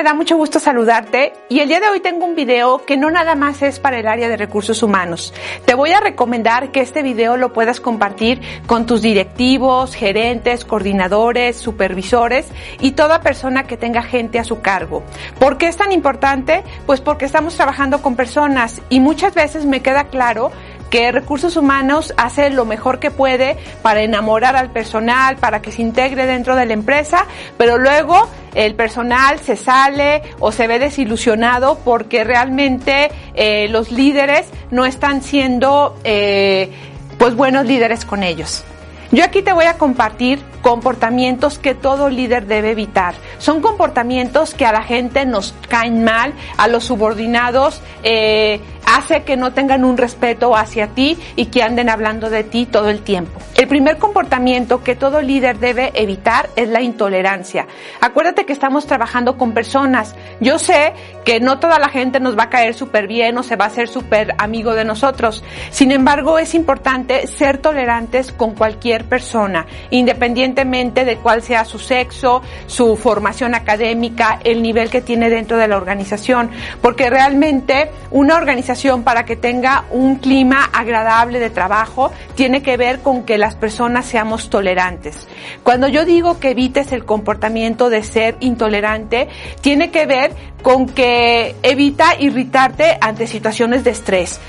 me da mucho gusto saludarte y el día de hoy tengo un video que no nada más es para el área de recursos humanos. Te voy a recomendar que este video lo puedas compartir con tus directivos, gerentes, coordinadores, supervisores y toda persona que tenga gente a su cargo. ¿Por qué es tan importante? Pues porque estamos trabajando con personas y muchas veces me queda claro que recursos humanos hace lo mejor que puede para enamorar al personal, para que se integre dentro de la empresa, pero luego el personal se sale o se ve desilusionado porque realmente eh, los líderes no están siendo eh, pues buenos líderes con ellos. Yo aquí te voy a compartir comportamientos que todo líder debe evitar. Son comportamientos que a la gente nos caen mal, a los subordinados eh, hace que no tengan un respeto hacia ti y que anden hablando de ti todo el tiempo. El primer comportamiento que todo líder debe evitar es la intolerancia. Acuérdate que estamos trabajando con personas. Yo sé que no toda la gente nos va a caer súper bien o se va a hacer súper amigo de nosotros. Sin embargo, es importante ser tolerantes con cualquier persona, independientemente de cuál sea su sexo, su formación académica, el nivel que tiene dentro de la organización, porque realmente una organización para que tenga un clima agradable de trabajo tiene que ver con que las personas seamos tolerantes. Cuando yo digo que evites el comportamiento de ser intolerante, tiene que ver con que evita irritarte ante situaciones de estrés.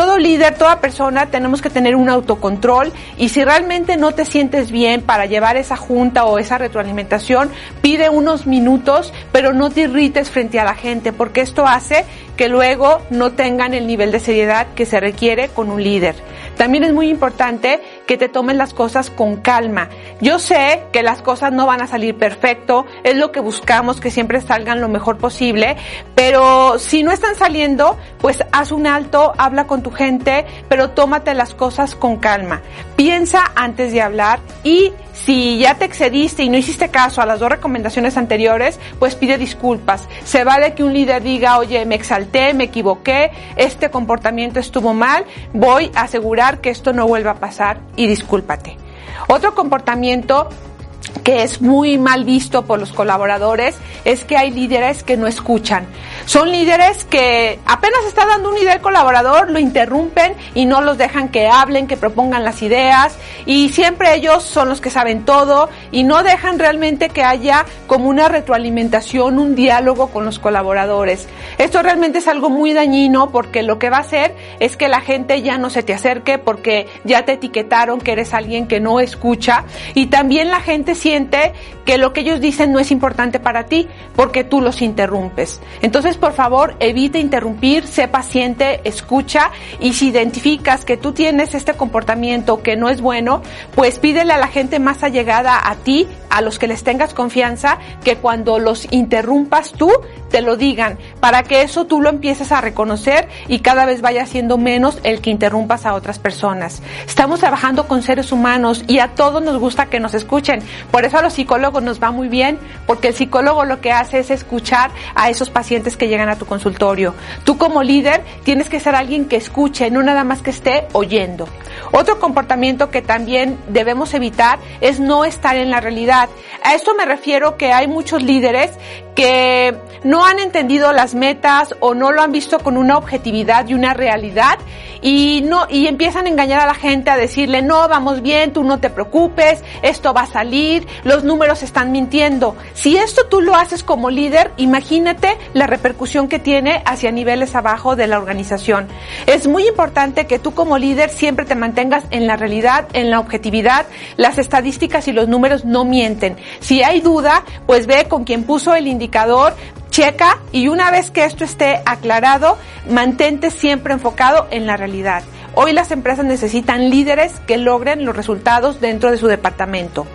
Todo líder, toda persona tenemos que tener un autocontrol y si realmente no te sientes bien para llevar esa junta o esa retroalimentación, pide unos minutos, pero no te irrites frente a la gente porque esto hace que luego no tengan el nivel de seriedad que se requiere con un líder. También es muy importante que te tomes las cosas con calma. Yo sé que las cosas no van a salir perfecto, es lo que buscamos, que siempre salgan lo mejor posible, pero si no están saliendo, pues haz un alto, habla con tu gente, pero tómate las cosas con calma. Piensa antes de hablar y si ya te excediste y no hiciste caso a las dos recomendaciones anteriores, pues pide disculpas. Se vale que un líder diga, oye, me exalté, me equivoqué, este comportamiento estuvo mal, voy a asegurar que esto no vuelva a pasar y discúlpate. Otro comportamiento que es muy mal visto por los colaboradores es que hay líderes que no escuchan. Son líderes que apenas está dando un líder colaborador, lo interrumpen y no los dejan que hablen, que propongan las ideas y siempre ellos son los que saben todo y no dejan realmente que haya como una retroalimentación, un diálogo con los colaboradores. Esto realmente es algo muy dañino porque lo que va a hacer es que la gente ya no se te acerque porque ya te etiquetaron que eres alguien que no escucha y también la gente siente que lo que ellos dicen no es importante para ti porque tú los interrumpes. Entonces, por favor, evite interrumpir, sé paciente, escucha y si identificas que tú tienes este comportamiento que no es bueno, pues pídele a la gente más allegada a ti, a los que les tengas confianza, que cuando los interrumpas tú, te lo digan, para que eso tú lo empieces a reconocer y cada vez vaya siendo menos el que interrumpas a otras personas. Estamos trabajando con seres humanos y a todos nos gusta que nos escuchen. Por eso a los psicólogos nos va muy bien, porque el psicólogo lo que hace es escuchar a esos pacientes que llegan a tu consultorio. Tú como líder tienes que ser alguien que escuche, no nada más que esté oyendo. Otro comportamiento que también debemos evitar es no estar en la realidad. A esto me refiero que hay muchos líderes que no han entendido las metas o no lo han visto con una objetividad y una realidad y no y empiezan a engañar a la gente a decirle no vamos bien tú no te preocupes esto va a salir los números están mintiendo si esto tú lo haces como líder imagínate la repercusión que tiene hacia niveles abajo de la organización. Es muy importante que tú como líder siempre te mantengas en la realidad en la objetividad las estadísticas y los números no mienten. Si hay duda pues ve con quien puso el indicador checa y una vez que esto esté aclarado, mantente siempre enfocado en la realidad. Hoy las empresas necesitan líderes que logren los resultados dentro de su departamento.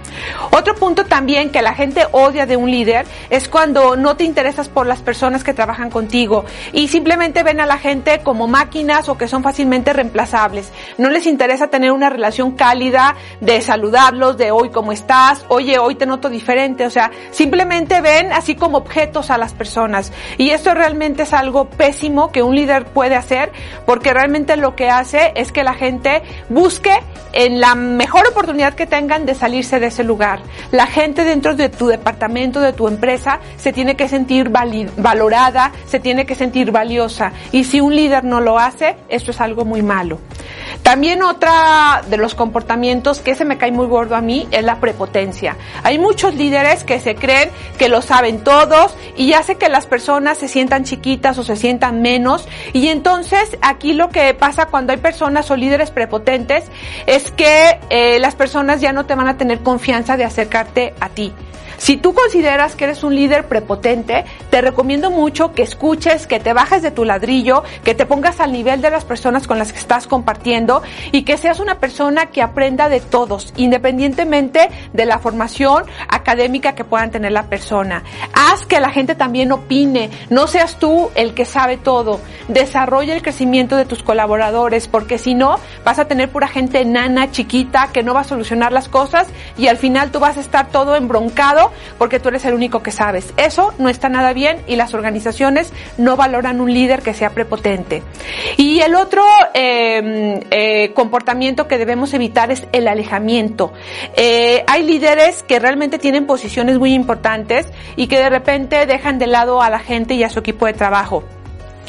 Otro punto también que la gente odia de un líder es cuando no te interesas por las personas que trabajan contigo y simplemente ven a la gente como máquinas o que son fácilmente reemplazables. No les interesa tener una relación cálida de saludarlos, de hoy cómo estás, oye, hoy te noto diferente, o sea, simplemente ven así como objetos a las personas. Y esto realmente es algo pésimo que un líder puede hacer porque realmente lo que hace es que la gente busque en la mejor oportunidad que tengan de salirse de ese lugar. La gente dentro de tu departamento, de tu empresa, se tiene que sentir valorada, se tiene que sentir valiosa. Y si un líder no lo hace, esto es algo muy malo. También otra de los comportamientos que se me cae muy gordo a mí es la prepotencia. Hay muchos líderes que se creen que lo saben todos y hace que las personas se sientan chiquitas o se sientan menos. Y entonces aquí lo que pasa cuando hay personas o líderes prepotentes es que eh, las personas ya no te van a tener confianza de acercarte a ti. Si tú consideras que eres un líder prepotente, te recomiendo mucho que escuches, que te bajes de tu ladrillo, que te pongas al nivel de las personas con las que estás compartiendo y que seas una persona que aprenda de todos, independientemente de la formación académica que puedan tener la persona. Haz que la gente también opine, no seas tú el que sabe todo. Desarrolla el crecimiento de tus colaboradores, porque si no, vas a tener pura gente enana, chiquita, que no va a solucionar las cosas y al final tú vas a estar todo embroncado porque tú eres el único que sabes. Eso no está nada bien y las organizaciones no valoran un líder que sea prepotente. Y el otro em, eh, comportamiento que debemos evitar es el alejamiento. Eh, hay líderes que realmente tienen posiciones muy importantes y que de repente dejan de lado a la gente y a su equipo de trabajo.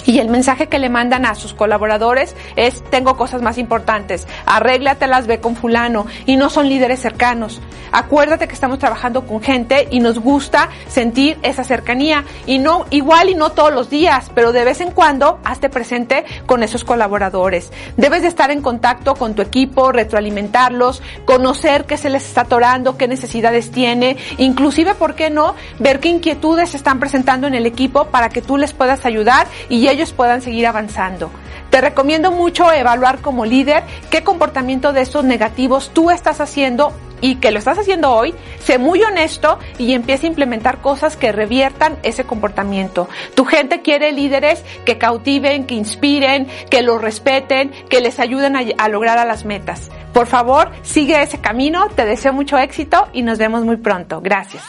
Y el mensaje que le mandan a sus colaboradores es, tengo cosas más importantes, arréglatelas, ve con fulano, y no son líderes cercanos. Acuérdate que estamos trabajando con gente y nos gusta sentir esa cercanía, y no, igual y no todos los días, pero de vez en cuando hazte presente con esos colaboradores. Debes de estar en contacto con tu equipo, retroalimentarlos, conocer qué se les está atorando, qué necesidades tiene, inclusive, ¿por qué no? Ver qué inquietudes se están presentando en el equipo para que tú les puedas ayudar y ellos puedan seguir avanzando. Te recomiendo mucho evaluar como líder qué comportamiento de estos negativos tú estás haciendo y que lo estás haciendo hoy, sé muy honesto y empieza a implementar cosas que reviertan ese comportamiento. Tu gente quiere líderes que cautiven, que inspiren, que los respeten, que les ayuden a, a lograr a las metas. Por favor, sigue ese camino, te deseo mucho éxito y nos vemos muy pronto. Gracias.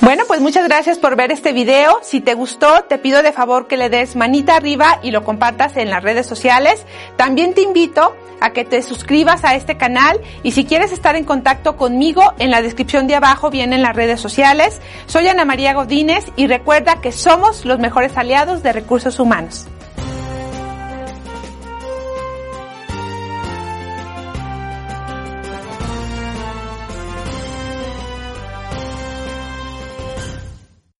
Bueno, pues muchas gracias por ver este video. Si te gustó, te pido de favor que le des manita arriba y lo compartas en las redes sociales. También te invito a que te suscribas a este canal y si quieres estar en contacto conmigo, en la descripción de abajo vienen las redes sociales. Soy Ana María Godínez y recuerda que somos los mejores aliados de recursos humanos.